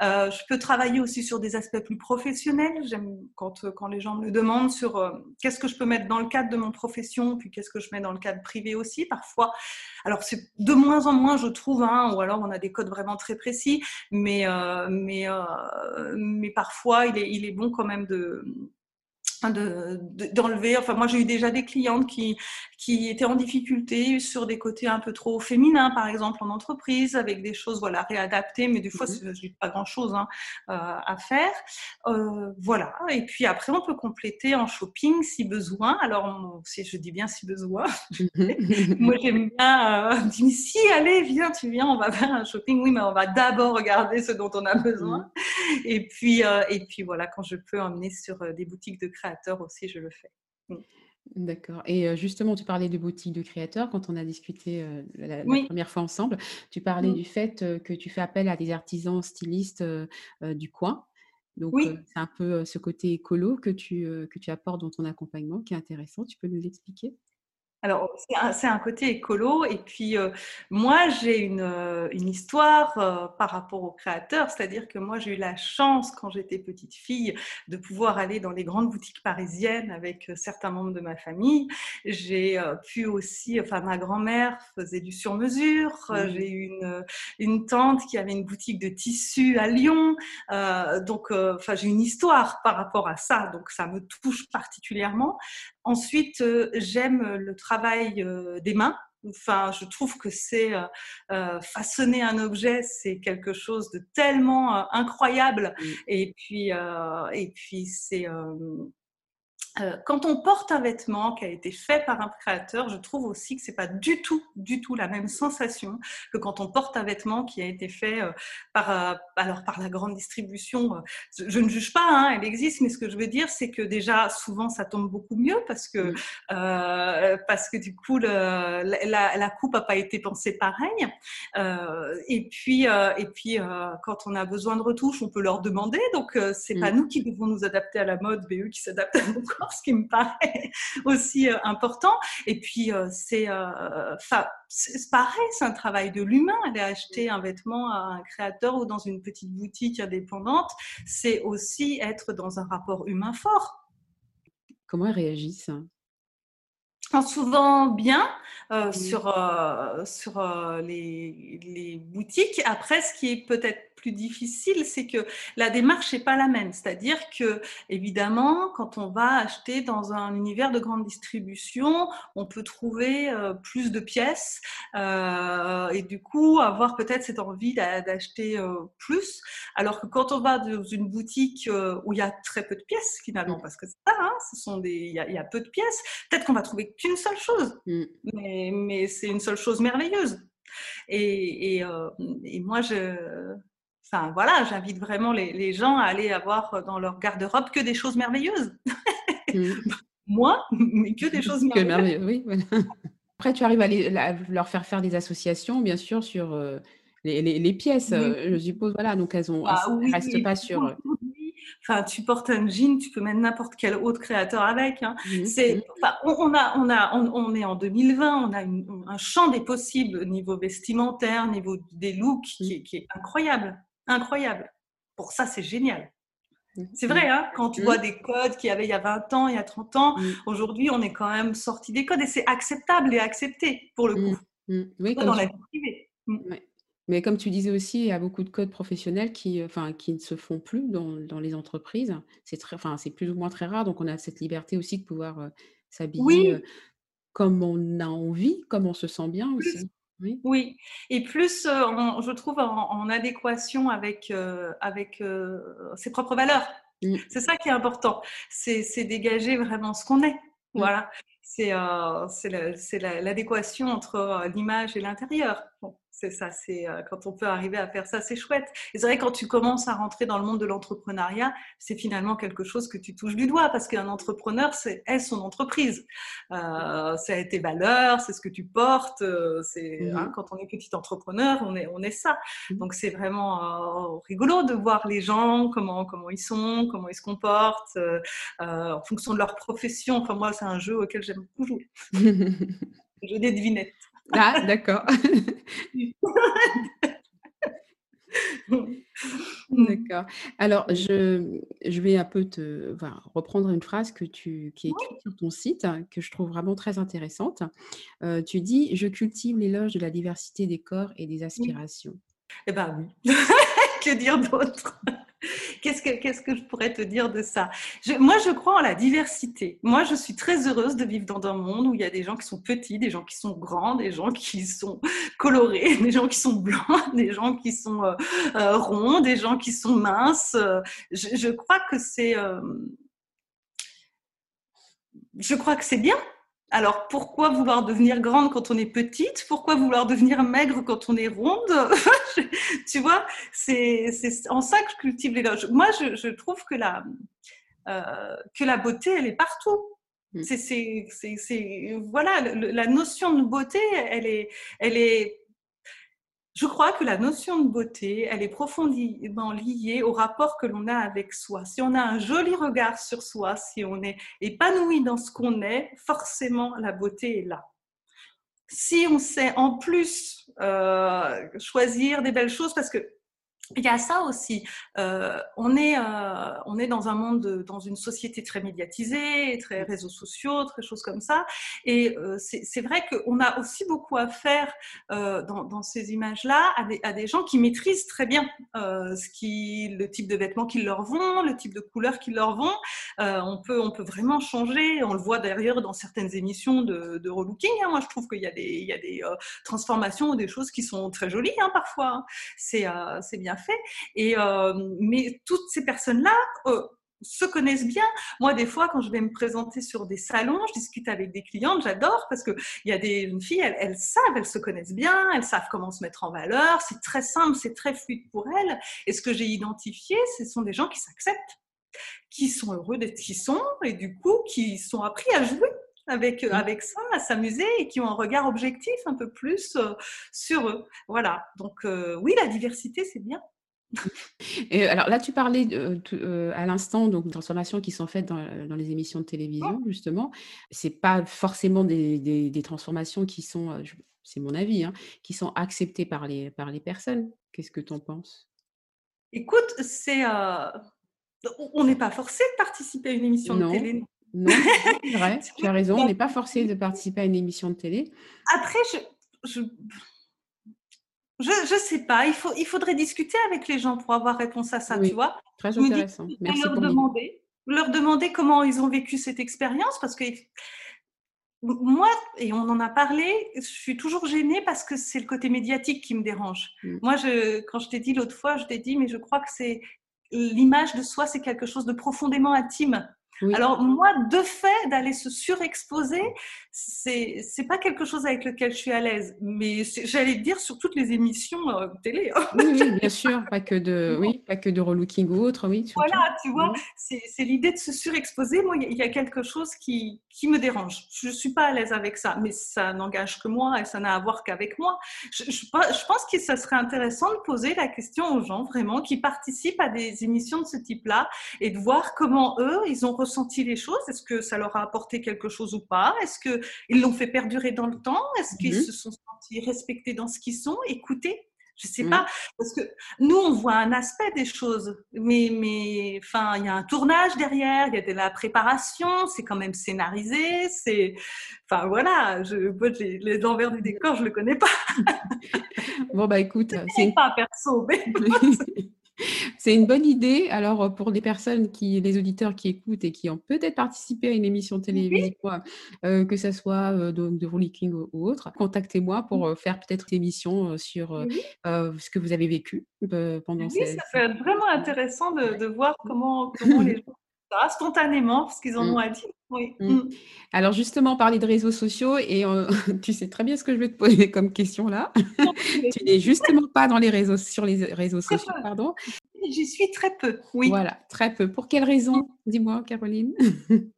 je peux travailler aussi sur des aspects plus professionnels. J'aime quand, quand les gens me demandent sur qu'est-ce que je peux mettre dans le cadre de mon profession, puis qu'est-ce que je mets dans le cadre privé aussi. Parfois, alors c'est de moins en moins, je trouve, hein, ou alors on a des codes vraiment très précis, mais, euh, mais, euh, mais parfois il est, il est bon quand même de, d'enlever. enfin, moi, j'ai eu déjà des clientes qui, qui étaient en difficulté sur des côtés un peu trop féminins, par exemple, en entreprise, avec des choses voilà, réadaptées, mais des fois, mmh c'est pas grand-chose hein, euh, à faire. Euh, voilà. Et puis après, on peut compléter en shopping si besoin. Alors, si je dis bien si besoin, mmh (laughs) moi, j'aime bien euh, dire si, allez, viens, tu viens, on va faire un shopping. Oui, mais on va d'abord regarder ce dont on a besoin. Mmh et, puis, et puis, voilà, quand je peux emmener sur des boutiques de création aussi, je le fais. Mm. D'accord. Et justement, tu parlais de boutique de créateurs quand on a discuté la, première fois ensemble. Tu parlais mm. du fait que tu fais appel à des artisans stylistes du coin. Donc, c'est un peu ce côté écolo que tu, que tu apportes dans ton accompagnement qui est intéressant. Tu peux nous l'expliquer? Alors, c'est un, côté écolo. Et puis, euh, moi, j'ai une, euh, une, histoire euh, par rapport aux créateurs. C'est-à-dire que moi, j'ai eu la chance, quand j'étais petite fille, de pouvoir aller dans les grandes boutiques parisiennes avec certains membres de ma famille. J'ai pu aussi, enfin, ma grand-mère faisait du sur-mesure. J'ai eu une, une, tante qui avait une boutique de tissus à Lyon. donc, enfin, j'ai une histoire par rapport à ça. Donc, ça me touche particulièrement. Ensuite, j'aime le travail euh, des mains. Enfin, je trouve que c'est façonner un objet, c'est quelque chose de tellement incroyable. Et puis, et puis c'est euh, quand on porte un vêtement qui a été fait par un créateur, je trouve aussi que c'est pas du tout, du tout la même sensation que quand on porte un vêtement qui a été fait euh, par, euh, alors par la grande distribution. Je, ne juge pas, hein, elle existe, mais ce que je veux dire, c'est que déjà souvent ça tombe beaucoup mieux parce que parce que du coup la, la, coupe a pas été pensée pareil. et puis et puis quand on a besoin de retouches, on peut leur demander. Donc c'est pas mm. nous qui devons nous adapter à la mode, mais eux qui s'adaptent à nos corps ce qui me paraît (laughs) aussi euh, important. Et puis, euh, c'est euh, c'est pareil, c'est un travail de l'humain. Aller acheter un vêtement à un créateur ou dans une petite boutique indépendante, c'est aussi être dans un rapport humain fort. Comment ils réagissent? Souvent bien sur, sur les, les, boutiques. Après, ce qui est peut-être plus difficile, c'est que la démarche n'est pas la même. C'est-à-dire que, évidemment, quand on va acheter dans un univers de grande distribution, on peut trouver euh, plus de pièces euh, et du coup avoir peut-être cette envie d'acheter euh, plus. Alors que quand on va dans une boutique où il y a très peu de pièces finalement, parce que c'est ça, hein, ce sont des, il y, a, peu de pièces, peut-être qu'on va trouver qu'une seule chose, mm. mais, mais c'est une seule chose merveilleuse. Et, et, et moi, je, Enfin, voilà, j'invite vraiment les, gens à aller avoir dans leur garde-robe que des choses merveilleuses. Mm. (laughs) Moi, mais que des choses (laughs) merveilleuses. oui, (laughs) Après, tu arrives à, leur faire faire des associations, bien sûr, sur euh, les, pièces, euh, je suppose. Voilà, donc elles ne ah restent pas sur. Euh enfin, tu portes un jean, tu peux mettre n'importe quel autre créateur avec. Hein. C'est, on, a, on, a, on, est en 2020, on a un champ des possibles au niveau vestimentaire, au niveau des looks qui, qui est incroyable incroyable. Pour ça, c'est génial. Mmh. C'est vrai, hein, quand tu mmh. vois des codes qu'il y avait il y a 20 ans, il y a 30 ans, mmh. aujourd'hui, on est quand même sorti des codes et c'est acceptable et accepté pour le coup. Oui, dans la vie privée. Mais comme tu disais aussi, il y a beaucoup de codes professionnels qui, enfin, qui ne se font plus dans, dans les entreprises. C'est très, enfin, c'est plus ou moins très rare, donc on a cette liberté aussi de pouvoir s'habiller comme on a envie, comme on se sent bien aussi. Oui. et plus, je trouve, en, adéquation avec, avec ses propres valeurs. Mmh. C'est ça qui est important. C'est dégager vraiment ce qu'on est. Mmh. Voilà. C'est l'adéquation entre l'image et l'intérieur. C'est ça, c'est euh, quand on peut arriver à faire ça, c'est chouette. Et c'est vrai quand tu commences à rentrer dans le monde de l'entrepreneuriat, c'est finalement quelque chose que tu touches du doigt parce qu'un entrepreneur, c'est est son entreprise. Euh, c'est tes valeurs, c'est ce que tu portes. Euh, c'est mmh hein, quand on est petit entrepreneur, on est on est ça. Mmh Donc c'est vraiment rigolo de voir les gens comment comment ils sont, comment ils se comportent en fonction de leur profession. Enfin moi, c'est un jeu auquel j'aime beaucoup jouer. (laughs) jeu des devinettes. Ah, d'accord. (laughs) D'accord. Alors, je, je, vais un peu te reprendre une phrase que tu, qui est écrite sur ton site, que je trouve vraiment très intéressante. Euh, tu dis Je cultive l'éloge de la diversité des corps et des aspirations. Eh bien, oui. Que dire d'autre (laughs) Qu'est-ce que, qu'est-ce que je pourrais te dire de ça? Moi, je crois en la diversité. Moi, je suis très heureuse de vivre dans un monde où il y a des gens qui sont petits, des gens qui sont grands, des gens qui sont colorés, (laughs) des gens qui sont blancs, des gens qui sont euh, euh, ronds, des gens qui sont minces. Je, je crois que c'est... Euh, je crois que c'est bien alors, pourquoi vouloir devenir grande quand on est petite? Pourquoi vouloir devenir maigre quand on est ronde? (laughs) Tu vois, c'est en ça que je cultive l'éloge. Moi, je, trouve que la, euh, que la beauté, elle est partout. Mm. C'est, voilà, la notion de beauté, elle est, elle est je crois que la notion de beauté, elle est profondément liée au rapport que l'on a avec soi. Si on a un joli regard sur soi, si on est épanoui dans ce qu'on est, forcément la beauté est là. Si on sait en plus euh, choisir des belles choses, parce que il y a ça aussi. Euh, on, est, euh, on est dans un monde, dans une société très médiatisée, très réseaux sociaux, très choses comme ça. Et euh, c'est vrai qu'on a aussi beaucoup à faire dans, dans, ces images-là à des, à des, gens qui maîtrisent très bien ce qui, le type de vêtements qu'ils leur vont, le type de couleurs qu'ils leur vont. on, peut, on peut vraiment changer. On le voit d'ailleurs dans certaines émissions de, de relooking. Hein. Moi, je trouve qu'il y a des, il y a des transformations ou des choses qui sont très jolies hein, parfois. Hein. C'est bien fait. Et, euh, mais toutes ces personnes-là euh, se connaissent bien. Moi, des fois, quand je vais me présenter sur des salons, je discute avec des clientes, j'adore parce qu'il y a des filles, elles, savent, elles se connaissent bien, elles savent comment se mettre en valeur. C'est très simple, c'est très fluide pour elles. Et ce que j'ai identifié, ce sont des gens qui s'acceptent, qui sont heureux d'être qui sont et du coup, qui sont appris à jouer avec, mmh. avec ça, à s'amuser et qui ont un regard objectif un peu plus sur eux. Voilà. Donc, oui, la diversité, c'est bien. (laughs) Et alors là, tu parlais euh, à l'instant donc transformations qui sont faites dans, les émissions de télévision, justement. C'est pas forcément des, transformations qui sont, euh, c'est mon avis, hein, qui sont acceptées par les, par les personnes. Qu'est-ce que tu en penses? Écoute, c'est, euh, on n'est pas forcé de participer à une émission de télé. Non, (laughs) c'est vrai, tu as raison, on n'est pas forcé de participer à une émission de télé. Après, je je ne sais pas. Il, faut, il faudrait discuter avec les gens pour avoir réponse à ça, tu vois. Très intéressant. Merci leur demander, leur demander comment ils ont vécu cette expérience parce que moi, et on en a parlé, je suis toujours gênée parce que c'est le côté médiatique qui me dérange. Mm. Moi, je, quand je t'ai dit l'autre fois, je t'ai dit, mais je crois que c'est l'image de soi, c'est quelque chose de profondément intime. Alors moi, de fait, d'aller se surexposer, c'est c'est pas quelque chose avec lequel je suis à l'aise. Mais j'allais dire sur toutes les émissions euh, télé. Hein. Oui, bien sûr, pas que de (laughs) oui, pas que de relooking ou autre, oui. Voilà, tu vois, c'est l'idée de se surexposer. Moi, il y, a quelque chose qui qui me dérange. Je suis pas à l'aise avec ça, mais ça n'engage que moi et ça n'a à voir qu'avec moi. Je, je, je pense que ça serait intéressant de poser la question aux gens vraiment qui participent à des émissions de ce type-là et de voir comment eux ils ont ressenti les choses? Est-ce que ça leur a apporté quelque chose ou pas? Est-ce qu'ils l'ont fait perdurer dans le temps? Est-ce qu'ils mhm. se sont sentis respectés dans ce qu'ils sont? Écoutés je sais pas, parce que nous, on voit un aspect des choses, mais, mais, enfin, il y a un tournage derrière, il y a de la préparation, c'est quand même scénarisé, c'est, enfin, voilà, je, les, les envers du décor, je le connais pas. (laughs) bon, bah, écoute, c'est pas perso, mais (laughs) (laughs) C'est une bonne idée. Alors, pour les personnes qui, les auditeurs qui écoutent et qui ont peut-être participé à une émission télévision, euh, que ce soit euh, de, de ou, ou, autre, contactez-moi pour mmh. euh, faire peut-être une émission sur ce que vous avez vécu pendant Oui, ça peut être vraiment intéressant de, voir comment, comment les (laughs) gens ça, spontanément, parce qu'ils en mmh. ont à dire. Oui. Mmh. Alors justement, parler de réseaux sociaux, et (laughs) tu sais très bien ce que je vais te poser comme question là. (laughs) tu n'es justement pas dans les réseaux, sur les réseaux sociaux, pardon. J'y suis très peu, oui. Voilà, très peu. Pour quelles raisons Dis-moi, Caroline. (laughs)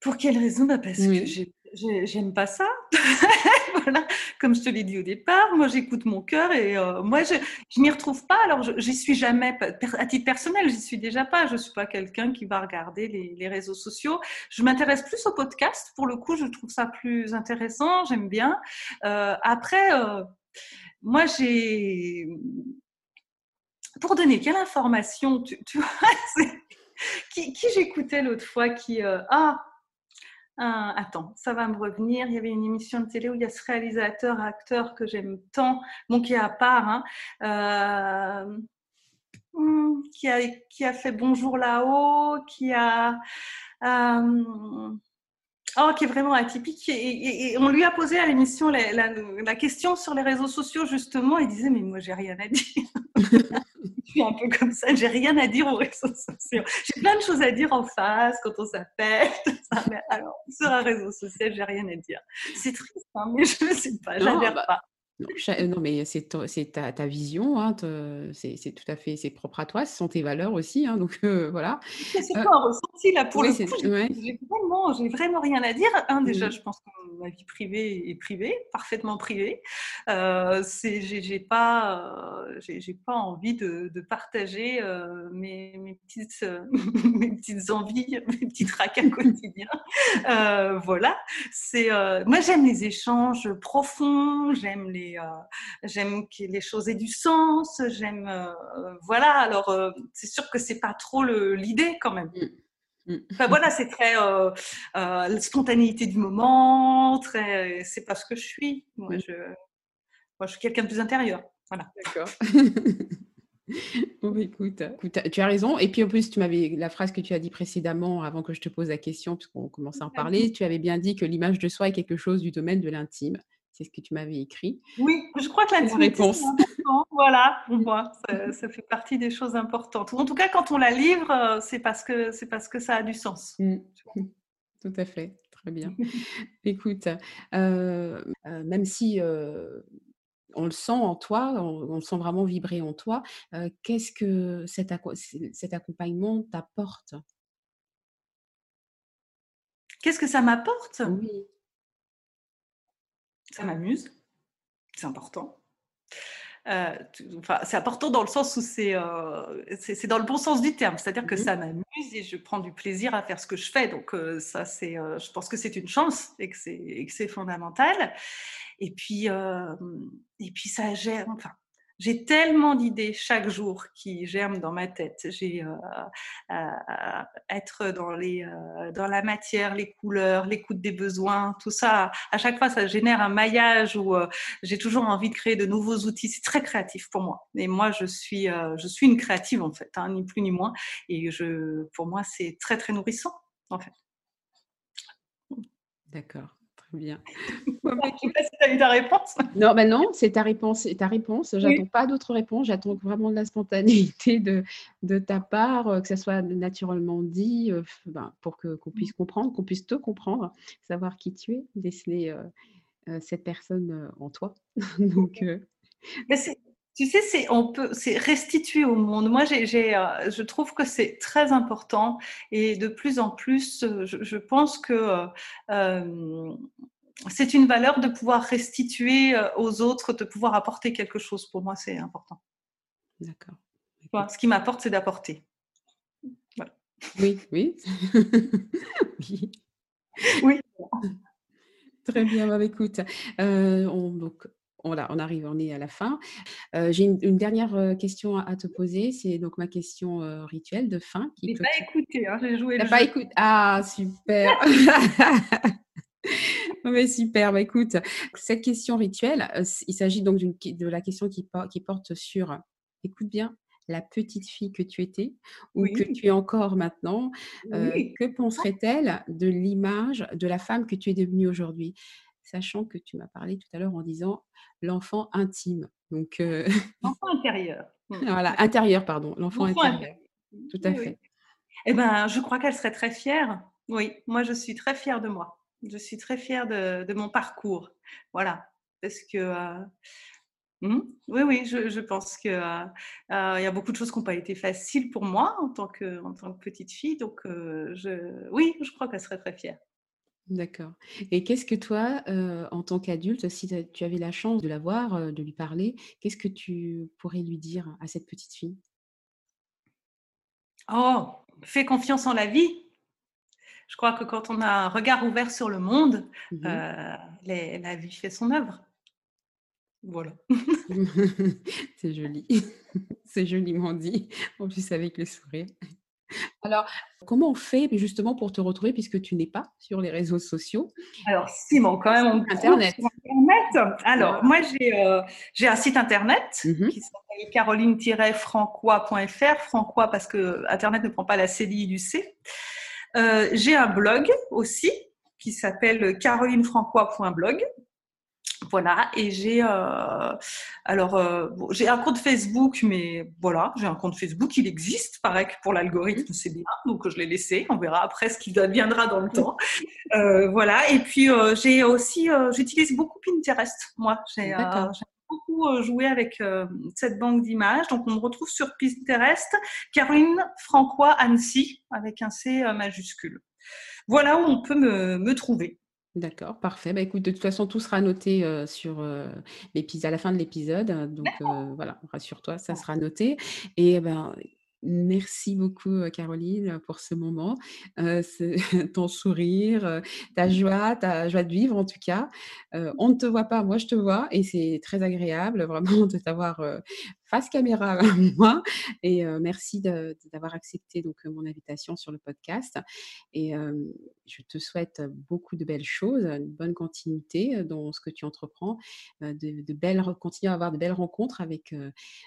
Pour quelles raisons bah Parce que j'aime pas ça. (laughs) voilà, comme je te l'ai dit au départ, moi j'écoute mon cœur et euh, moi je, je m'y retrouve pas. Alors j'y suis jamais, à titre personnel, j'y suis déjà pas. Je suis pas quelqu'un qui va regarder les, réseaux sociaux. Je m'intéresse plus au podcast. Pour le coup, je trouve ça plus intéressant. J'aime bien. Euh, après, euh, moi j'ai pour donner quelle information, tu, tu vois, (laughs) qui, qui j'écoutais l'autre fois qui ah attends, ça va me revenir. Il y avait une émission de télé où il y a ce réalisateur, acteur que j'aime tant, bon, qui est à part, hein, euh, hmm, qui, a, qui a fait Bonjour là-haut, qui a. Euh, oh, qui est vraiment atypique. Et, on lui a posé à l'émission la, la, question sur les réseaux sociaux, justement. Il disait Mais moi, j'ai rien à dire. (laughs) je suis un peu comme ça, j'ai rien à dire aux réseaux sociaux. J'ai plein de choses à dire en face quand on s'appelle, mais alors sur un réseau social, j'ai rien à dire. C'est triste, hein, mais je ne sais pas, j'adhère bah, pas. Euh, non, mais c'est ta, ta, vision, hein, c'est tout à fait, c'est propre à toi, ce sont tes valeurs aussi, hein, donc euh, voilà. C'est pas un ressenti là pour le coup, j'ai vraiment, vraiment, rien à dire. Déjà, mmh. je pense que ma vie privée est privée, parfaitement privée. Euh, j'ai pas, euh, j'ai pas envie de, de partager mes, mes, petites, (laughs) mes petites envies, (laughs) mes petits tracas (laughs) quotidiens. voilà. C'est, moi, j'aime les échanges profonds, j'aime les j'aime que les choses aient du sens. J'aime, voilà. Alors, c'est sûr que c'est pas trop l'idée quand même. Mmh. Mmh. Enfin, voilà, c'est très la spontanéité du moment. Très, c'est pas ce que je suis. Moi, je, moi, je suis quelqu'un de plus intérieur. Voilà. D'accord. (laughs) Bon, bah, écoute, tu as raison. Et puis en plus, tu m'avais la phrase que tu as dit précédemment, avant que je te pose la question, puisqu'on commence à en parler, tu avais bien dit que l'image de soi est quelque chose du domaine de l'intime. C'est ce que tu m'avais écrit. Oui, je crois que c'est important. Voilà, pour moi, ça, fait partie des choses importantes. En tout cas, quand on la livre, euh, c'est parce que c'est parce que ça a du sens. Mmh. (laughs) Tout à fait. Très bien. (laughs) Écoute, euh, euh, même si on le sent en toi, on, le sent vraiment vibrer en toi. Qu'est-ce que cet, cet accompagnement t'apporte? Qu'est-ce que ça m'apporte? Oui. Ça m'amuse, c'est important. enfin, c'est important dans le sens où c'est c'est dans le bon sens du terme, c'est-à-dire que mmh ça m'amuse et je prends du plaisir à faire ce que je fais. Donc ça, c'est, je pense que c'est une chance et que c'est fondamental. Et puis, et puis ça gère, enfin, j'ai tellement d'idées chaque jour qui germent dans ma tête. J'ai être dans, les, dans la matière, les couleurs, l'écoute des besoins, tout ça. À chaque fois, ça génère un maillage où j'ai toujours envie de créer de nouveaux outils. C'est très créatif pour moi. Et moi, je suis, je suis une créative en fait, hein, ni plus ni moins. Et je, pour moi, c'est très très nourrissant en fait. D'accord bien. (laughs) je ne sais pas si tu as eu ta réponse? Non, non, c'est ta réponse. C'est ta réponse. J'attends pas d'autres réponses. J'attends vraiment de la spontanéité de, de ta part, euh, que ça soit naturellement dit, euh, ben, pour que qu'on puisse comprendre, qu'on puisse te comprendre, savoir qui tu es, déceler euh, cette personne en toi. (laughs) Donc. Mais tu sais, c'est on peut, c'est restituer au monde. Moi, j'ai, je trouve que c'est très important et de plus en plus, je, pense que c'est une valeur de pouvoir restituer aux autres, de pouvoir apporter quelque chose. Pour moi, c'est important. D'accord. ce qui m'apporte, c'est d'apporter. Oui, oui. (laughs) oui. Oui. Très bien, bah, écoute, on, donc, on, on arrive, on est à la fin. J'ai une, dernière question à, te poser. C'est donc ma question rituelle de fin. Je n'ai pas écouté, hein, j'ai joué le pas écouté Ah, super (laughs) mais super, bah, écoute, cette question rituelle, il s'agit donc de la question qui, qui, porte sur, écoute bien, la petite fille que tu étais ou que tu es encore maintenant. que penserait-elle de l'image de la femme que tu es devenue aujourd'hui? Sachant que tu m'as parlé tout à l'heure en disant l'enfant intime. Donc, (laughs) L'enfant intérieur. Mmh. voilà, intérieur, pardon, l'enfant intérieur. Tout à fait. Eh ben, je crois qu'elle serait très fière. Oui, moi, je suis très fière de moi. Je suis très fière de, mon parcours. Voilà. Parce que. Euh, mmh, oui, oui, je, pense qu'il euh, euh, il y a beaucoup de choses qui n'ont pas été faciles pour moi en tant que, en tant que petite fille. Donc, je, oui, je crois qu'elle serait très fière. D'accord. Et qu'est-ce que toi, en tant qu'adulte, si tu avais la chance de la voir, de lui parler, qu'est-ce que tu pourrais lui dire à cette petite fille? Oh, fais confiance en la vie. Je crois que quand on a un regard ouvert sur le monde, mmh la vie fait son œuvre. Voilà. (laughs) C'est joli. (laughs) C'est joliment dit, en plus avec le sourire. Alors, comment on fait justement pour te retrouver puisque tu n'es pas sur les réseaux sociaux? Alors, Simon, quand même, on Internet. Internet. Alors, moi, euh, j'ai un site internet mmh qui s'appelle caroline-francois.fr. Francois parce que Internet ne prend pas la CDI du C. Euh, j'ai un blog aussi qui s'appelle carolinefrancois.blog voilà, et j'ai euh, alors euh, j'ai un compte Facebook, mais voilà, j'ai un compte Facebook, il existe, pareil que pour l'algorithme, c'est bien, donc je l'ai laissé. On verra après ce qui deviendra dans le (laughs) temps. Euh, voilà, et puis j'ai aussi, j'utilise beaucoup Pinterest, moi. J'ai beaucoup joué avec cette banque d'images, donc on me retrouve sur Pinterest, Caroline Francois Annecy avec un C majuscule. Voilà où on peut me, me trouver. D'accord, parfait. Bah, écoute, de toute façon, tout sera noté sur l'épisode à la fin de l'épisode. Donc voilà, rassure-toi, ça sera noté. Et ben, Merci beaucoup, Caroline, pour ce moment, euh, (laughs) ton sourire, ta joie, ta joie de vivre en tout cas. on ne te voit pas, moi je te vois et c'est très agréable vraiment de t'avoir face caméra (laughs) à moi. Et merci d'avoir accepté donc mon invitation sur le podcast. Et je te souhaite beaucoup de belles choses, une bonne continuité dans ce que tu entreprends, de, belles, continuer à avoir de belles rencontres avec,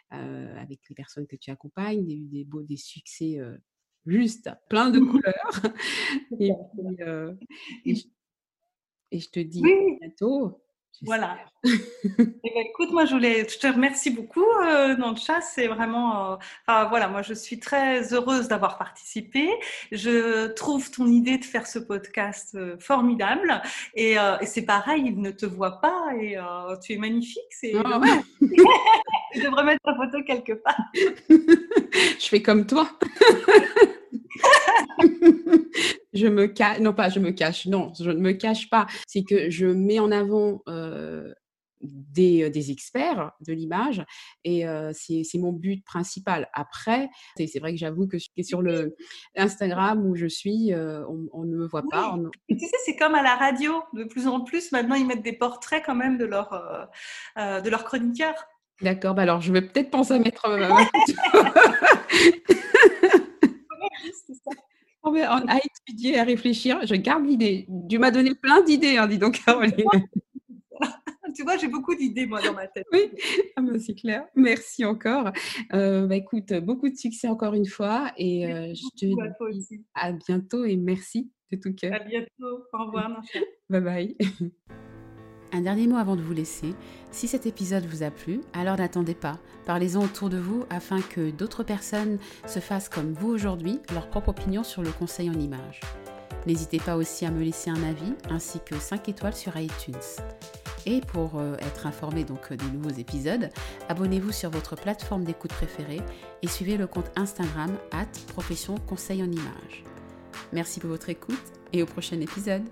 avec les personnes que tu accompagnes, des, des beaux, des succès juste plein de (laughs) couleurs. et, je, te dis à bientôt. Voilà. Eh ben, écoute, moi, je, voulais, je te remercie beaucoup, euh, chat C'est vraiment. Euh, voilà, moi, je suis très heureuse d'avoir participé. Je trouve ton idée de faire ce podcast euh, formidable. Et, euh, et c'est pareil, il ne te voit pas et tu es magnifique. C'est. Oh. je (laughs) devrais mettre ta photo quelque part. (laughs) je fais comme toi. (laughs) je me cache, non pas je me cache, non, je ne me cache pas. C'est que je mets en avant euh, des, euh, des, experts de l'image et euh, c'est mon but principal. Après, c'est vrai que j'avoue que sur le Instagram où je suis, on, ne me voit pas. Tu sais, c'est comme à la radio. De plus en plus, maintenant, ils mettent des portraits quand même de leurs de leur chroniqueurs. D'accord, bah alors je vais peut-être penser à mettre (laughs) à étudier, à réfléchir. Je garde l'idée. Tu m'as donné plein d'idées, hein, dis donc, Caroline. (laughs) tu vois, j'ai beaucoup d'idées, moi, dans ma tête. Oui, ah c'est clair. Merci encore. Euh, bah, écoute, beaucoup de succès encore une fois. Et euh, je te dis à, bientôt et merci de tout cœur. À bientôt. Au revoir, Bye bye. (laughs) Un dernier mot avant de vous laisser. Si cet épisode vous a plu, alors n'attendez pas. Parlez-en autour de vous afin que d'autres personnes se fassent comme vous aujourd'hui leur propre opinion sur le conseil en images. N'hésitez pas aussi à me laisser un avis ainsi que 5 étoiles sur iTunes. Et pour euh, être informé des nouveaux épisodes, abonnez-vous sur votre plateforme d'écoute préférée et suivez le compte Instagram at profession conseil en images. Merci pour votre écoute et au prochain épisode.